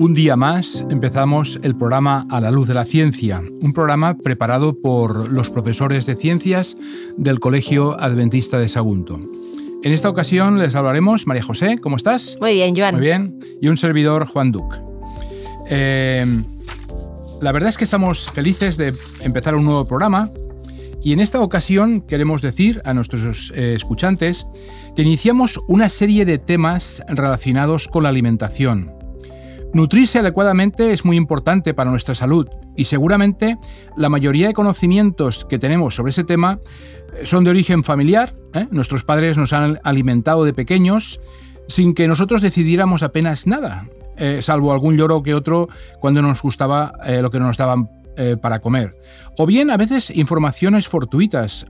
Un día más empezamos el programa A la luz de la ciencia, un programa preparado por los profesores de ciencias del Colegio Adventista de Sagunto. En esta ocasión les hablaremos, María José, ¿cómo estás? Muy bien, Joan. Muy bien. Y un servidor, Juan Duc. Eh, la verdad es que estamos felices de empezar un nuevo programa y en esta ocasión queremos decir a nuestros eh, escuchantes que iniciamos una serie de temas relacionados con la alimentación Nutrirse adecuadamente es muy importante para nuestra salud y seguramente la mayoría de conocimientos que tenemos sobre ese tema eh, son de origen familiar. ¿eh? Nuestros padres nos han alimentado de pequeños sin que nosotros decidiéramos apenas nada, eh, salvo algún lloro que otro cuando nos gustaba lo que nos daban para comer. O bien a veces informaciones fortuitas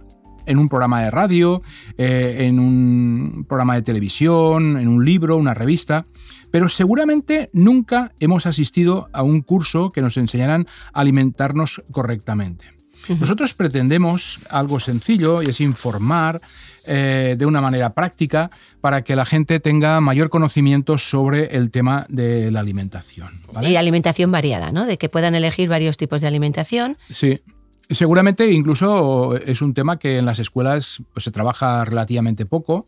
en un programa de radio, en un programa de televisión, en un libro, una revista pero seguramente nunca hemos asistido a un curso que nos enseñaran a alimentarnos correctamente. Nosotros pretendemos algo sencillo y es informar eh, de una manera práctica para que la gente tenga mayor conocimiento sobre el tema de la alimentación. Y alimentación variada, ¿no? De que puedan elegir varios tipos de alimentación. Sí. Seguramente incluso es un tema que en las escuelas pues, se trabaja relativamente poco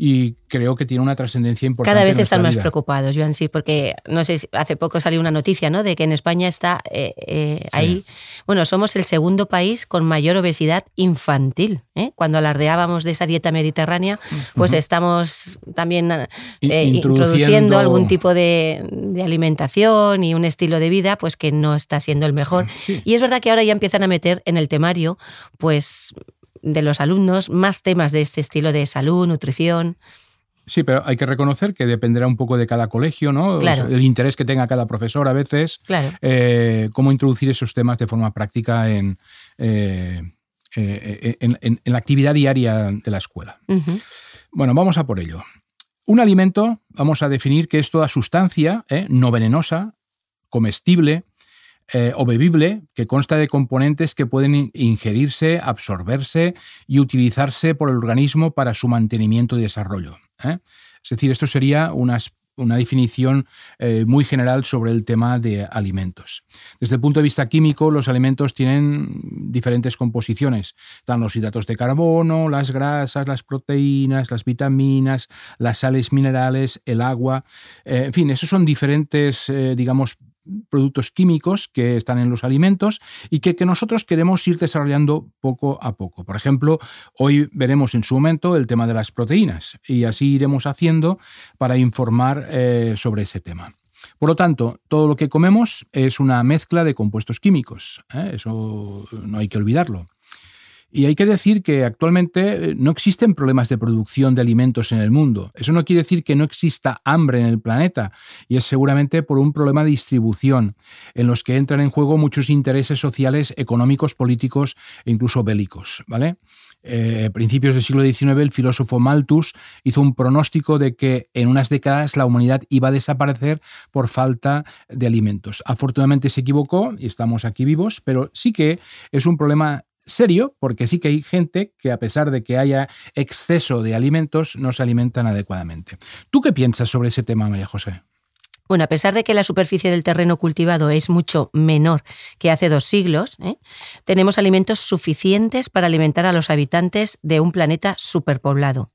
y creo que tiene una trascendencia importante. Cada vez están más preocupados, Joan, sí, porque no sé, hace poco salió una noticia, ¿no? De que en España está eh, eh, ahí, bueno, somos el segundo país con mayor obesidad infantil. ¿eh? Cuando alardeábamos de esa dieta mediterránea, pues estamos también introduciendo... algún tipo de, de, alimentación y un estilo de vida, pues que no está siendo el mejor. Y es verdad que ahora ya empiezan a meter en el temario, pues de los alumnos más temas de este estilo de salud, nutrición. Sí, pero hay que reconocer que dependerá un poco de cada colegio, ¿no? el interés que tenga cada profesor a veces, claro. Eh, cómo introducir esos temas de forma práctica en, eh, eh, en, la actividad diaria de la escuela. Bueno, vamos a por ello. Un alimento, vamos a definir que es toda sustancia no venenosa, comestible, eh, o bebible que consta de componentes que pueden ingerirse, absorberse y utilizarse por el organismo para su mantenimiento y desarrollo. ¿eh? Es decir, esto sería una, definición eh, muy general sobre el tema de alimentos. Desde el punto de vista químico, los alimentos tienen diferentes composiciones. Están los hidratos de carbono, las grasas, las proteínas, las vitaminas, las sales minerales, el agua. en fin, esos son diferentes, digamos, productos químicos que están en los alimentos y que, nosotros queremos ir desarrollando poco a poco. Por ejemplo, hoy veremos en su momento el tema de las proteínas y así iremos haciendo para informar eh, sobre ese tema. Por lo tanto, todo lo que comemos es una mezcla de compuestos químicos. ¿eh? Eso no hay que olvidarlo. Y hay que decir que actualmente eh, no existen problemas de producción de alimentos en el mundo. Eso no quiere decir que no exista hambre en el planeta, y es seguramente por un problema de distribución, en los que entran en juego muchos intereses sociales, económicos, políticos e incluso bélicos. ¿vale? Eh, a principios del siglo XIX, el filósofo Malthus hizo un pronóstico de que en unas décadas la humanidad iba a desaparecer por falta de alimentos. Afortunadamente se equivocó y estamos aquí vivos, pero sí que es un problema serio, porque sí que hay gente que a pesar de que haya exceso de alimentos, no se alimentan adecuadamente. ¿Tú qué piensas sobre ese tema, María José? Bueno, a pesar de que la superficie del terreno cultivado es mucho menor que hace dos siglos, ¿eh? tenemos alimentos suficientes para alimentar a los habitantes de un planeta superpoblado.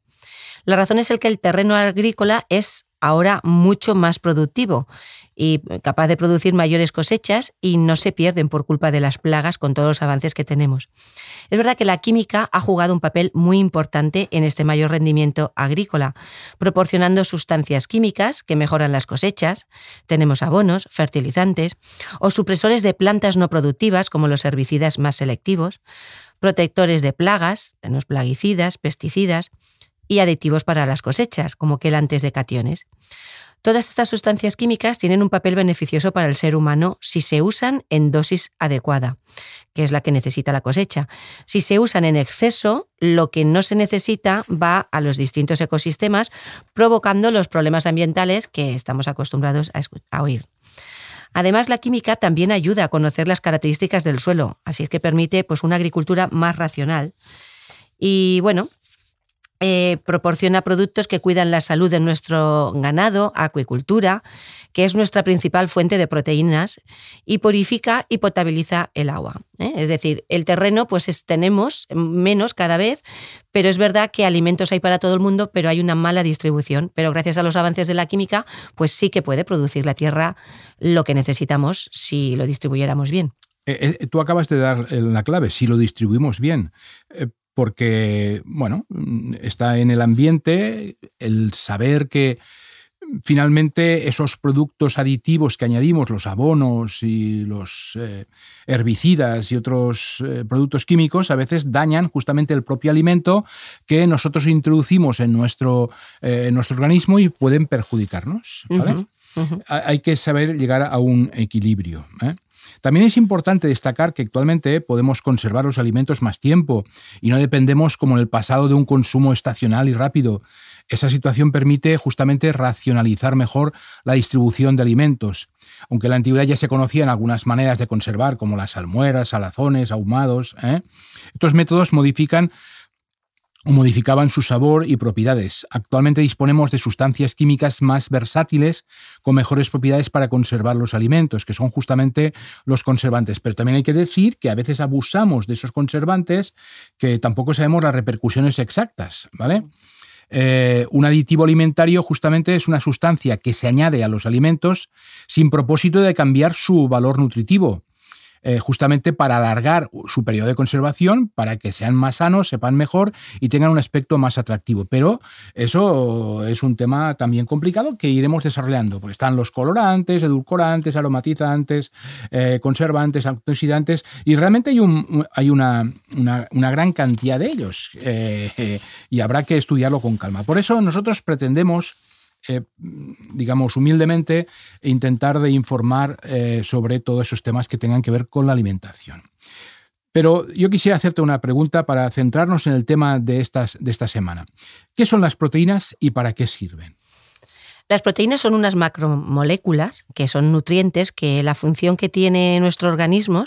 La razón es el que el terreno agrícola es ahora mucho más productivo y capaz de producir mayores cosechas y no se pierden por culpa de las plagas con todos los avances que tenemos. Es verdad que la química ha jugado un papel muy importante en este mayor rendimiento agrícola, proporcionando sustancias químicas que mejoran las cosechas, tenemos abonos, fertilizantes o supresores de plantas no productivas como los herbicidas más selectivos, protectores de plagas, tenemos plaguicidas, pesticidas y aditivos para las cosechas como quelantes de cationes. Todas estas sustancias químicas tienen un papel beneficioso para el ser humano si se usan en dosis adecuada, que es la que necesita la cosecha. Si se usan en exceso, lo que no se necesita va a los distintos ecosistemas, provocando los problemas ambientales que estamos acostumbrados a, oír. Además, la química también ayuda a conocer las características del suelo, así que permite pues, una agricultura más racional. Y bueno, eh, proporciona productos que cuidan la salud de nuestro ganado, acuicultura, que es nuestra principal fuente de proteínas, y purifica y potabiliza el agua. ¿eh? Es decir, el terreno, pues tenemos menos cada vez, pero es verdad que alimentos hay para todo el mundo, pero hay una mala distribución. Pero gracias a los avances de la química, pues sí que puede producir la tierra lo que necesitamos si lo distribuyéramos bien. Eh, tú acabas de dar la clave, si lo distribuimos bien porque, bueno, está en el ambiente el saber que finalmente esos productos aditivos que añadimos, los abonos y los eh, herbicidas y otros eh, productos químicos, a veces dañan justamente el propio alimento que nosotros introducimos en nuestro, eh, nuestro organismo y pueden perjudicarnos. Hay que saber llegar a un equilibrio. También es importante destacar que actualmente podemos conservar los alimentos más tiempo y no dependemos como en el pasado de un consumo estacional y rápido. Esa situación permite justamente racionalizar mejor la distribución de alimentos. Aunque en la antigüedad ya se conocían algunas maneras de conservar, como las almueras, salazones, ahumados, ¿eh? estos métodos modifican o modificaban su sabor y propiedades. Actualmente disponemos de sustancias químicas más versátiles con mejores propiedades para conservar los alimentos, que son justamente los conservantes. Pero también hay que decir que a veces abusamos de esos conservantes que tampoco sabemos las repercusiones exactas, ¿vale? Eh, un aditivo alimentario justamente es una sustancia que se añade a los alimentos sin propósito de cambiar su valor nutritivo. Eh, justamente para alargar su periodo de conservación, para que sean más sanos, sepan mejor y tengan un aspecto más atractivo. Pero eso es un tema también complicado que iremos desarrollando, porque están los colorantes, edulcorantes, aromatizantes, eh, conservantes, antioxidantes, y realmente hay, un, hay una, una, gran cantidad de ellos eh, y habrá que estudiarlo con calma. Por eso nosotros pretendemos eh, digamos, humildemente, intentar de informar eh, sobre todos esos temas que tengan que ver con la alimentación. Pero yo quisiera hacerte una pregunta para centrarnos en el tema de, estas, de esta semana. ¿Qué son las proteínas y para qué sirven? Las proteínas son unas macromoléculas que son nutrientes que la función que tiene nuestro organismo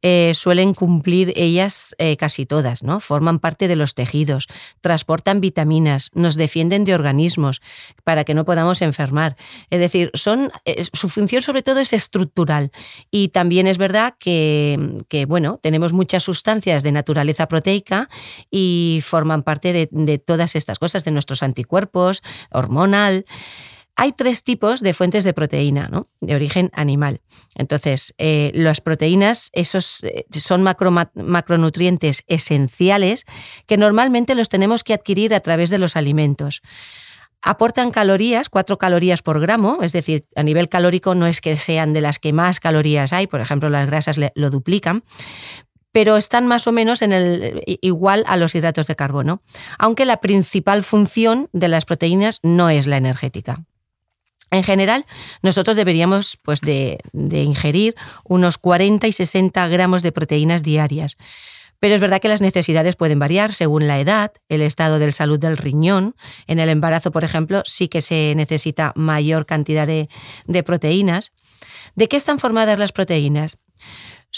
eh, suelen cumplir ellas eh, casi todas, ¿no? Forman parte de los tejidos, transportan vitaminas, nos defienden de organismos para que no podamos enfermar. Es decir, son, eh, su función sobre todo es estructural y también es verdad que, bueno, tenemos muchas sustancias de naturaleza proteica y forman parte de todas estas cosas, de nuestros anticuerpos, hormonal. Hay tres tipos de fuentes de proteína, ¿no? de origen animal. Entonces, eh, las proteínas esos, eh, son macronutrientes esenciales que normalmente los tenemos que adquirir a través de los alimentos. Aportan calorías, cuatro calorías por gramo, es decir, a nivel calórico no es que sean de las que más calorías hay, por ejemplo, las grasas lo duplican, pero están más o menos en el, igual a los hidratos de carbono, aunque la principal función de las proteínas no es la energética. En general, nosotros deberíamos pues, de, ingerir unos 40 y 60 gramos de proteínas diarias. Pero es verdad que las necesidades pueden variar según la edad, el estado de salud del riñón. En el embarazo, por ejemplo, sí que se necesita mayor cantidad de, de proteínas. ¿De qué están formadas las proteínas?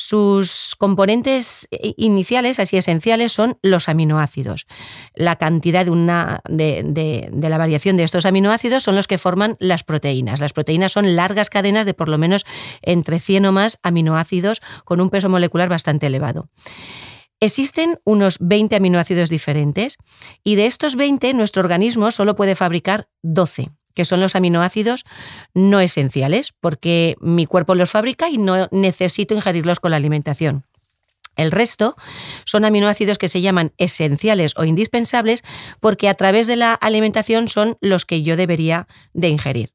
Sus componentes iniciales, así esenciales, son los aminoácidos. La cantidad de, una, de, la variación de estos aminoácidos son los que forman las proteínas. Las proteínas son largas cadenas de por lo menos entre 100 o más aminoácidos con un peso molecular bastante elevado. Existen unos 20 aminoácidos diferentes y de estos 20 nuestro organismo solo puede fabricar 12 que son los aminoácidos no esenciales, porque mi cuerpo los fabrica y no necesito ingerirlos con la alimentación. El resto son aminoácidos que se llaman esenciales o indispensables porque a través de la alimentación son los que yo debería de ingerir.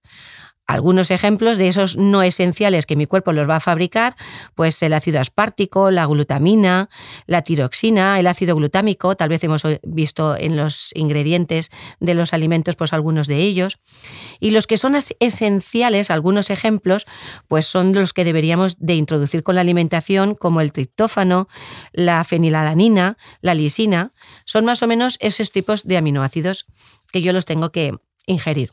Algunos ejemplos de esos no esenciales que mi cuerpo los va a fabricar, pues el ácido aspartico, la glutamina, la tiroxina, el ácido glutámico, tal vez hemos visto en los ingredientes de los alimentos pues algunos de ellos. Y los que son esenciales, algunos ejemplos, pues son los que deberíamos de introducir con la alimentación, como el triptófano, la fenilalanina, la lisina, son más o menos esos tipos de aminoácidos que yo los tengo que ingerir.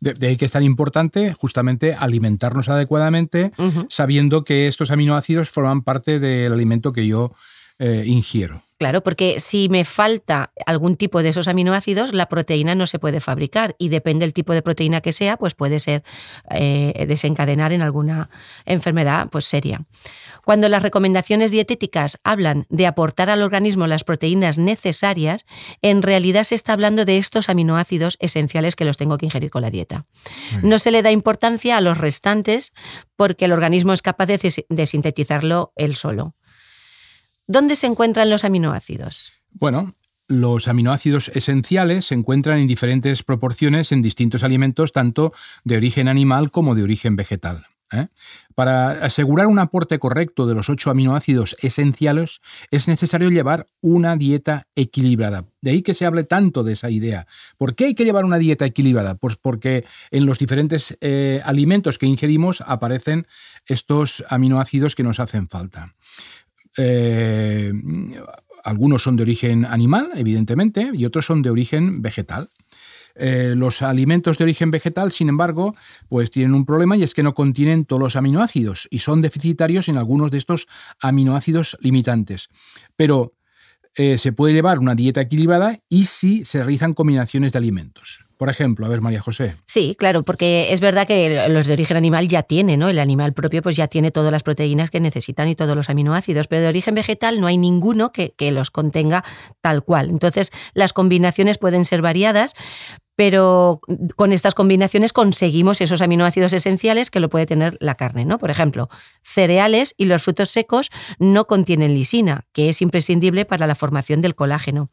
De, ahí que es tan importante justamente alimentarnos adecuadamente, sabiendo que estos aminoácidos forman parte del alimento que yo eh, ingiero. Claro, porque si me falta algún tipo de esos aminoácidos, la proteína no se puede fabricar y depende del tipo de proteína que sea, pues puede ser eh, desencadenar en alguna enfermedad pues seria. Cuando las recomendaciones dietéticas hablan de aportar al organismo las proteínas necesarias, en realidad se está hablando de estos aminoácidos esenciales que los tengo que ingerir con la dieta. No se le da importancia a los restantes porque el organismo es capaz de sintetizarlo él solo. ¿Dónde se encuentran los aminoácidos? Bueno, los aminoácidos esenciales se encuentran en diferentes proporciones en distintos alimentos, tanto de origen animal como de origen vegetal. ¿eh? Para asegurar un aporte correcto de los ocho aminoácidos esenciales es necesario llevar una dieta equilibrada. De ahí que se hable tanto de esa idea. ¿Por qué hay que llevar una dieta equilibrada? Pues porque en los diferentes eh, alimentos que ingerimos aparecen estos aminoácidos que nos hacen falta. Eh, algunos son de origen animal, evidentemente, y otros son de origen vegetal. Eh, los alimentos de origen vegetal, sin embargo, pues tienen un problema y es que no contienen todos los aminoácidos y son deficitarios en algunos de estos aminoácidos limitantes. Pero eh, se puede llevar una dieta equilibrada y si se realizan combinaciones de alimentos. Por ejemplo, a ver, María José. Sí, claro, porque es verdad que los de origen animal ya tienen, ¿no? El animal propio pues ya tiene todas las proteínas que necesitan y todos los aminoácidos, pero de origen vegetal no hay ninguno que, que los contenga tal cual. Entonces, las combinaciones pueden ser variadas, pero con estas combinaciones conseguimos esos aminoácidos esenciales que lo puede tener la carne, ¿no? Por ejemplo, cereales y los frutos secos no contienen lisina, que es imprescindible para la formación del colágeno.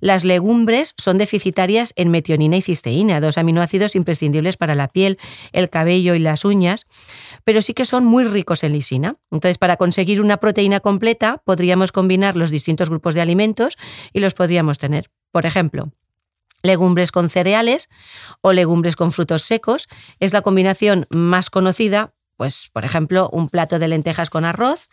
Las legumbres son deficitarias en metionina y cisteína, dos aminoácidos imprescindibles para la piel, el cabello y las uñas, pero sí que son muy ricos en lisina. Entonces, para conseguir una proteína completa, podríamos combinar los distintos grupos de alimentos y los podríamos tener. Por ejemplo, legumbres con cereales o legumbres con frutos secos. Es la combinación más conocida, pues por ejemplo, un plato de lentejas con arroz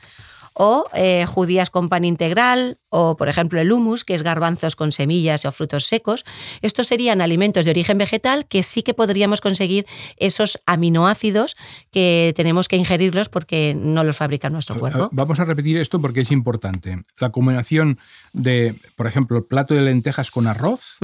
o eh, judías con pan integral, o por ejemplo el humus, que es garbanzos con semillas o frutos secos. Estos serían alimentos de origen vegetal que sí que podríamos conseguir esos aminoácidos que tenemos que ingerirlos porque no los fabrica nuestro cuerpo. Vamos a repetir esto porque es importante. La combinación de, por ejemplo, el plato de lentejas con arroz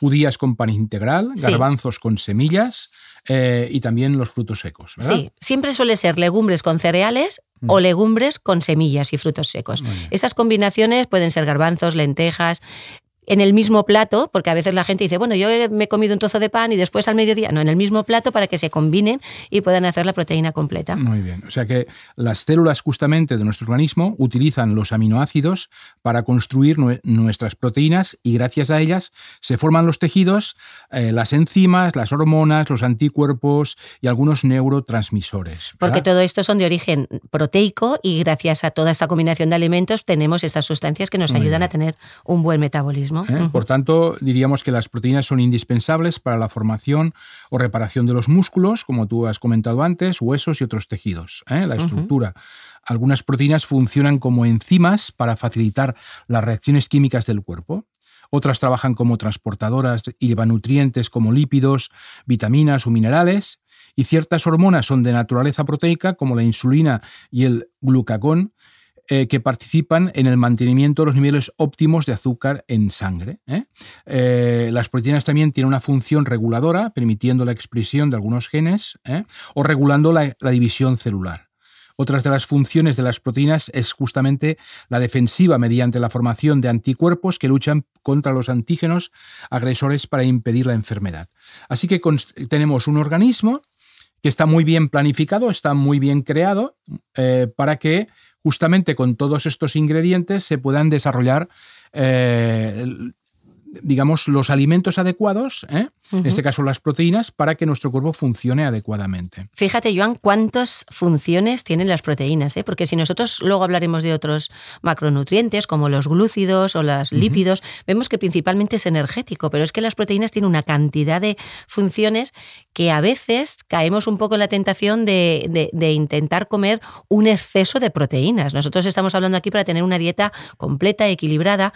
judías con pan integral, garbanzos con semillas eh, y también los frutos secos. Sí, siempre suele ser legumbres con cereales o mm. legumbres con semillas y frutos secos. Esas combinaciones pueden ser garbanzos, lentejas, en el mismo plato, porque a veces la gente dice, bueno, yo me he comido un trozo de pan y después al mediodía, no, en el mismo plato para que se combinen y puedan hacer la proteína completa. Muy bien, o sea que las células justamente de nuestro organismo utilizan los aminoácidos para construir nuestras proteínas y gracias a ellas se forman los tejidos, eh, las enzimas, las hormonas, los anticuerpos y algunos neurotransmisores. Porque todo esto son de origen proteico y gracias a toda esta combinación de alimentos tenemos estas sustancias que nos ayudan a tener un buen metabolismo. ¿Eh? Por tanto, diríamos que las proteínas son indispensables para la formación o reparación de los músculos, como tú has comentado antes, huesos y otros tejidos, ¿eh? la estructura. Algunas proteínas funcionan como enzimas para facilitar las reacciones químicas del cuerpo. Otras trabajan como transportadoras y llevan nutrientes como lípidos, vitaminas o minerales. Y ciertas hormonas son de naturaleza proteica, como la insulina y el glucagón, eh, que participan en el mantenimiento de los niveles óptimos de azúcar en sangre. ¿eh? Eh, las proteínas también tienen una función reguladora, permitiendo la expresión de algunos genes o regulando la, división celular. Otras de las funciones de las proteínas es justamente la defensiva mediante la formación de anticuerpos que luchan contra los antígenos agresores para impedir la enfermedad. Así que tenemos un organismo que está muy bien planificado, está muy bien creado para que justamente con todos estos ingredientes se puedan desarrollar eh, digamos, los alimentos adecuados, ¿eh? en este caso las proteínas, para que nuestro cuerpo funcione adecuadamente. Fíjate, Joan, cuántas funciones tienen las proteínas, ¿eh? porque si nosotros luego hablaremos de otros macronutrientes como los glúcidos o los lípidos, vemos que principalmente es energético, pero es que las proteínas tienen una cantidad de funciones que a veces caemos un poco en la tentación de, de intentar comer un exceso de proteínas. Nosotros estamos hablando aquí para tener una dieta completa, equilibrada,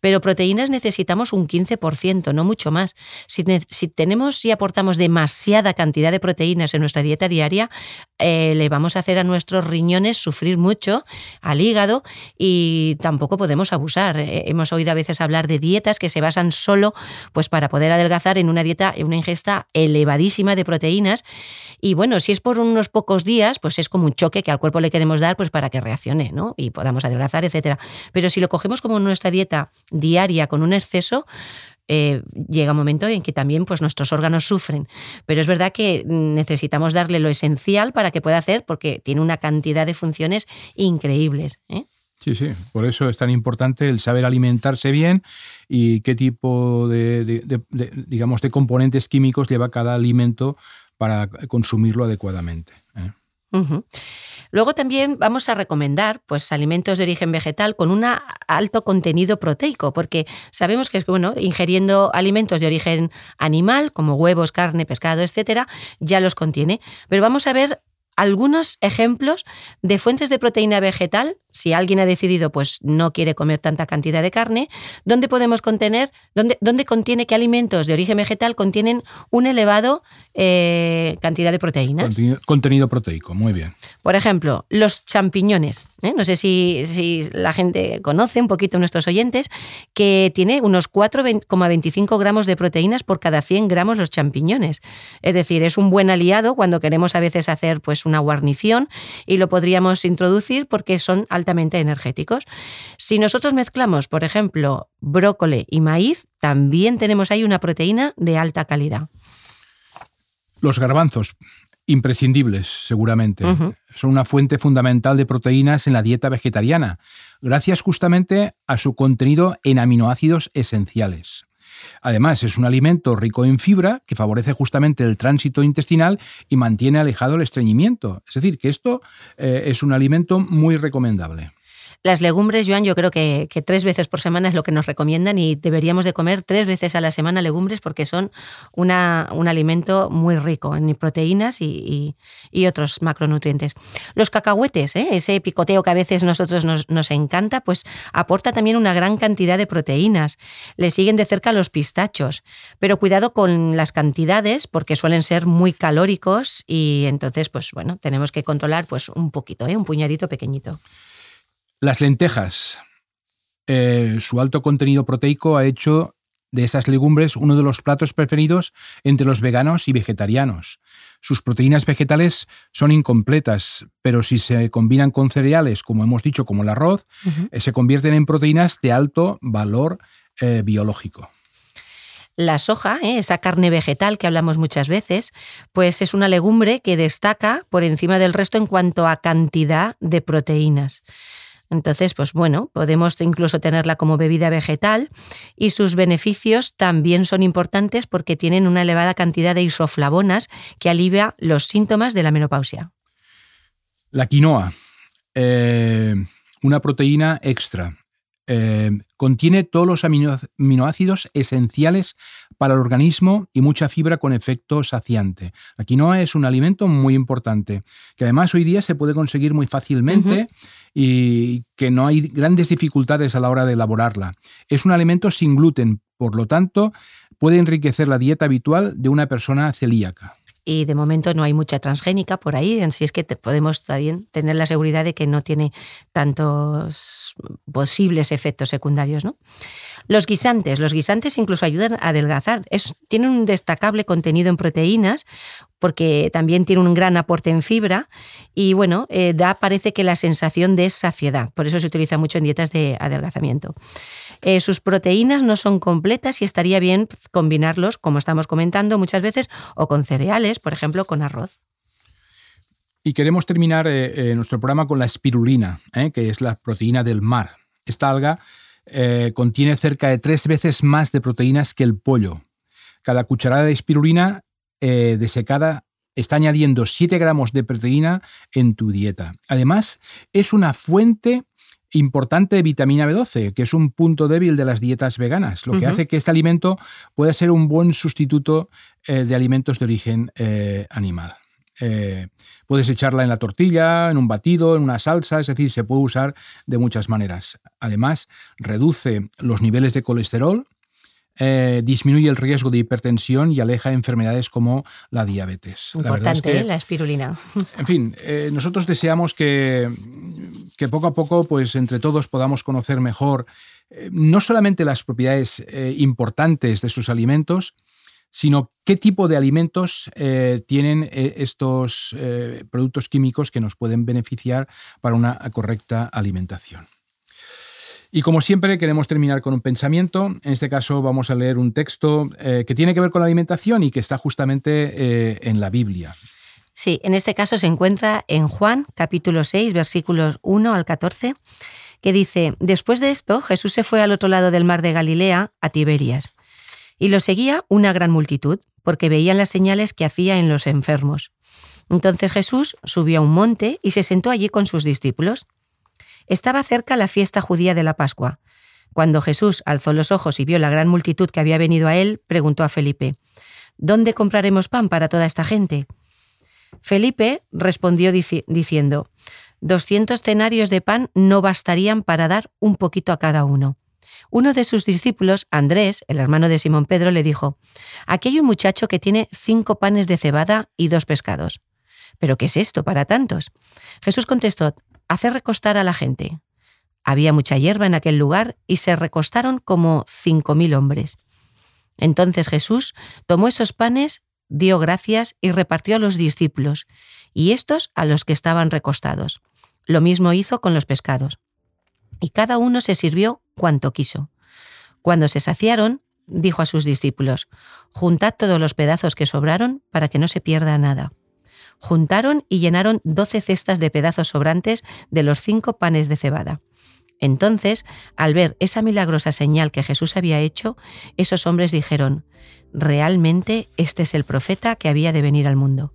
pero proteínas necesitamos un un 15%, no mucho más. Si, tenemos y aportamos demasiada cantidad de proteínas en nuestra dieta diaria, eh, le vamos a hacer a nuestros riñones sufrir mucho, al hígado, y tampoco podemos abusar. Eh, hemos oído a veces hablar de dietas que se basan solo pues, para poder adelgazar en una dieta, en una ingesta elevadísima de proteínas. Y bueno, si es por unos pocos días, pues es como un choque que al cuerpo le queremos dar pues, para que reaccione ¿no? y podamos adelgazar, etc. Pero si lo cogemos como nuestra dieta diaria con un exceso, eh, llega un momento en que también pues, nuestros órganos sufren. Pero es verdad que necesitamos darle lo esencial para que pueda hacer, porque tiene una cantidad de funciones increíbles. ¿eh? Sí, sí, por eso es tan importante el saber alimentarse bien y qué tipo de, digamos, de componentes químicos lleva cada alimento para consumirlo adecuadamente. ¿eh? Luego también vamos a recomendar pues, alimentos de origen vegetal con un alto contenido proteico, porque sabemos que bueno, ingiriendo alimentos de origen animal, como huevos, carne, pescado, etcétera, ya los contiene. Pero vamos a ver algunos ejemplos de fuentes de proteína vegetal, si alguien ha decidido pues no quiere comer tanta cantidad de carne, ¿dónde podemos contener, dónde, dónde contiene qué alimentos de origen vegetal contienen un elevado eh, cantidad de proteínas? Contenido, proteico, muy bien. Por ejemplo, los champiñones. ¿eh? No sé si, si, la gente conoce un poquito nuestros oyentes, que tiene unos 4,25 gramos de proteínas por cada 100 gramos los champiñones. Es decir, es un buen aliado cuando queremos a veces hacer pues una guarnición y lo podríamos introducir porque son altamente energéticos. Si nosotros mezclamos, por ejemplo, brócoli y maíz, también tenemos ahí una proteína de alta calidad. Los garbanzos, imprescindibles, seguramente. Son una fuente fundamental de proteínas en la dieta vegetariana, gracias justamente a su contenido en aminoácidos esenciales. Además, es un alimento rico en fibra que favorece justamente el tránsito intestinal y mantiene alejado el estreñimiento. Es decir, que esto eh, es un alimento muy recomendable. Las legumbres, Joan, yo creo que, tres veces por semana es lo que nos recomiendan y deberíamos de comer tres veces a la semana legumbres porque son un alimento muy rico en proteínas y, otros macronutrientes. Los cacahuetes, ¿eh? ese picoteo que a veces nosotros nos, nos, encanta, pues aporta también una gran cantidad de proteínas. Le siguen de cerca los pistachos, pero cuidado con las cantidades porque suelen ser muy calóricos y entonces, pues bueno, tenemos que controlar pues un poquito, ¿eh? un puñadito pequeñito. Las lentejas. Eh, su alto contenido proteico ha hecho de esas legumbres uno de los platos preferidos entre los veganos y vegetarianos. Sus proteínas vegetales son incompletas, pero si se combinan con cereales, como hemos dicho, como el arroz, eh, se convierten en proteínas de alto valor eh, biológico. La soja, esa carne vegetal que hablamos muchas veces, pues es una legumbre que destaca por encima del resto en cuanto a cantidad de proteínas. Entonces, pues bueno, podemos incluso tenerla como bebida vegetal y sus beneficios también son importantes porque tienen una elevada cantidad de isoflavonas que alivia los síntomas de la menopausia. La quinoa, eh, una proteína extra. Eh, contiene todos los aminoácidos esenciales para el organismo y mucha fibra con efecto saciante. La quinoa es un alimento muy importante, que además hoy día se puede conseguir muy fácilmente y que no hay grandes dificultades a la hora de elaborarla. Es un alimento sin gluten, por lo tanto, puede enriquecer la dieta habitual de una persona celíaca y de momento no hay mucha transgénica por ahí, así es que podemos también tener la seguridad de que no tiene tantos posibles efectos secundarios. ¿no? Los guisantes, los guisantes incluso ayudan a adelgazar, tienen un destacable contenido en proteínas porque también tiene un gran aporte en fibra y bueno, eh, da parece que la sensación de saciedad, por eso se utiliza mucho en dietas de adelgazamiento. Eh, sus proteínas no son completas y estaría bien combinarlos, como estamos comentando muchas veces, o con cereales, por ejemplo, con arroz. Y queremos terminar eh, nuestro programa con la espirulina, que es la proteína del mar. Esta alga contiene cerca de tres veces más de proteínas que el pollo. Cada cucharada de espirulina desecada está añadiendo 7 gramos de proteína en tu dieta. Además, es una fuente importante de vitamina B12, que es un punto débil de las dietas veganas, lo que hace que este alimento pueda ser un buen sustituto eh, de alimentos de origen eh, animal. Eh, puedes echarla en la tortilla, en un batido, en una salsa, es decir, se puede usar de muchas maneras. Además, reduce los niveles de colesterol, eh, disminuye el riesgo de hipertensión y aleja enfermedades como la diabetes. Importante, la, ¿eh? la espirulina. En fin, eh, nosotros deseamos que, que, poco a poco, pues entre todos podamos conocer mejor no solamente las propiedades importantes de sus alimentos, sino qué tipo de alimentos tienen estos productos químicos que nos pueden beneficiar para una correcta alimentación. Y como siempre queremos terminar con un pensamiento. En este caso vamos a leer un texto eh, que tiene que ver con la alimentación y que está justamente eh, en la Biblia. Sí, en este caso se encuentra en Juan capítulo 6 versículos 1 al 14 que dice, después de esto Jesús se fue al otro lado del mar de Galilea, a Tiberias, y lo seguía una gran multitud, porque veían las señales que hacía en los enfermos. Entonces Jesús subió a un monte y se sentó allí con sus discípulos. Estaba cerca la fiesta judía de la Pascua. Cuando Jesús alzó los ojos y vio la gran multitud que había venido a él, preguntó a Felipe, ¿Dónde compraremos pan para toda esta gente? Felipe respondió diciendo, Doscientos cenarios de pan no bastarían para dar un poquito a cada uno. Uno de sus discípulos, Andrés, el hermano de Simón Pedro, le dijo, Aquí hay un muchacho que tiene cinco panes de cebada y dos pescados. ¿Pero qué es esto para tantos? Jesús contestó, hacer recostar a la gente. Había mucha hierba en aquel lugar y se recostaron como cinco mil hombres. Entonces Jesús tomó esos panes, dio gracias y repartió a los discípulos, y estos a los que estaban recostados. Lo mismo hizo con los pescados. Y cada uno se sirvió cuanto quiso. Cuando se saciaron, dijo a sus discípulos, Juntad todos los pedazos que sobraron para que no se pierda nada juntaron y llenaron doce cestas de pedazos sobrantes de los cinco panes de cebada. Entonces, al ver esa milagrosa señal que Jesús había hecho, esos hombres dijeron, realmente este es el profeta que había de venir al mundo.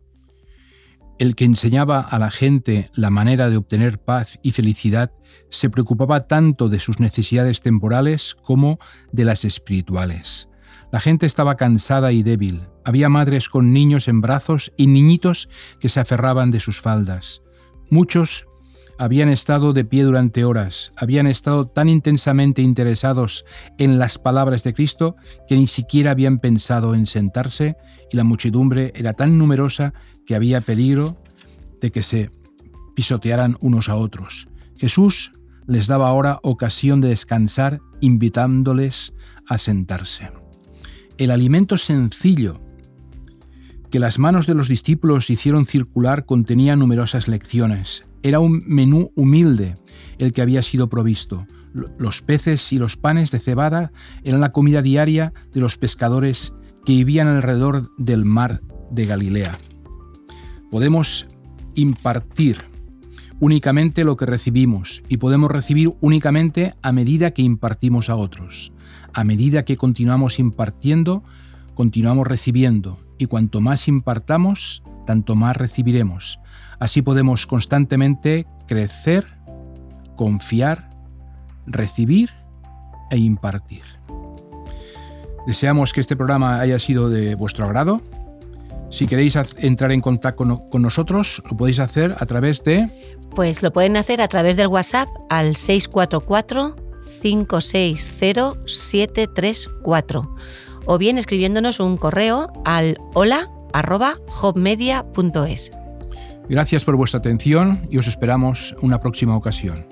El que enseñaba a la gente la manera de obtener paz y felicidad se preocupaba tanto de sus necesidades temporales como de las espirituales. La gente estaba cansada y débil. Había madres con niños en brazos y niñitos que se aferraban de sus faldas. Muchos habían estado de pie durante horas, habían estado tan intensamente interesados en las palabras de Cristo que ni siquiera habían pensado en sentarse y la muchedumbre era tan numerosa que había peligro de que se pisotearan unos a otros. Jesús les daba ahora ocasión de descansar invitándoles a sentarse el alimento sencillo que las manos de los discípulos hicieron circular contenía numerosas lecciones. Era un menú humilde el que había sido provisto. Los peces y los panes de cebada eran la comida diaria de los pescadores que vivían alrededor del mar de Galilea. Podemos impartir únicamente lo que recibimos y podemos recibir únicamente a medida que impartimos a otros. A medida que continuamos impartiendo, continuamos recibiendo, y cuanto más impartamos, tanto más recibiremos. Así podemos constantemente crecer, confiar, recibir e impartir. Deseamos que este programa haya sido de vuestro agrado. Si queréis entrar en contacto con, nosotros, lo podéis hacer a través de... Pues lo pueden hacer a través del WhatsApp al 644 560-734 o bien escribiéndonos un correo al hola Gracias por vuestra atención y os esperamos una próxima ocasión.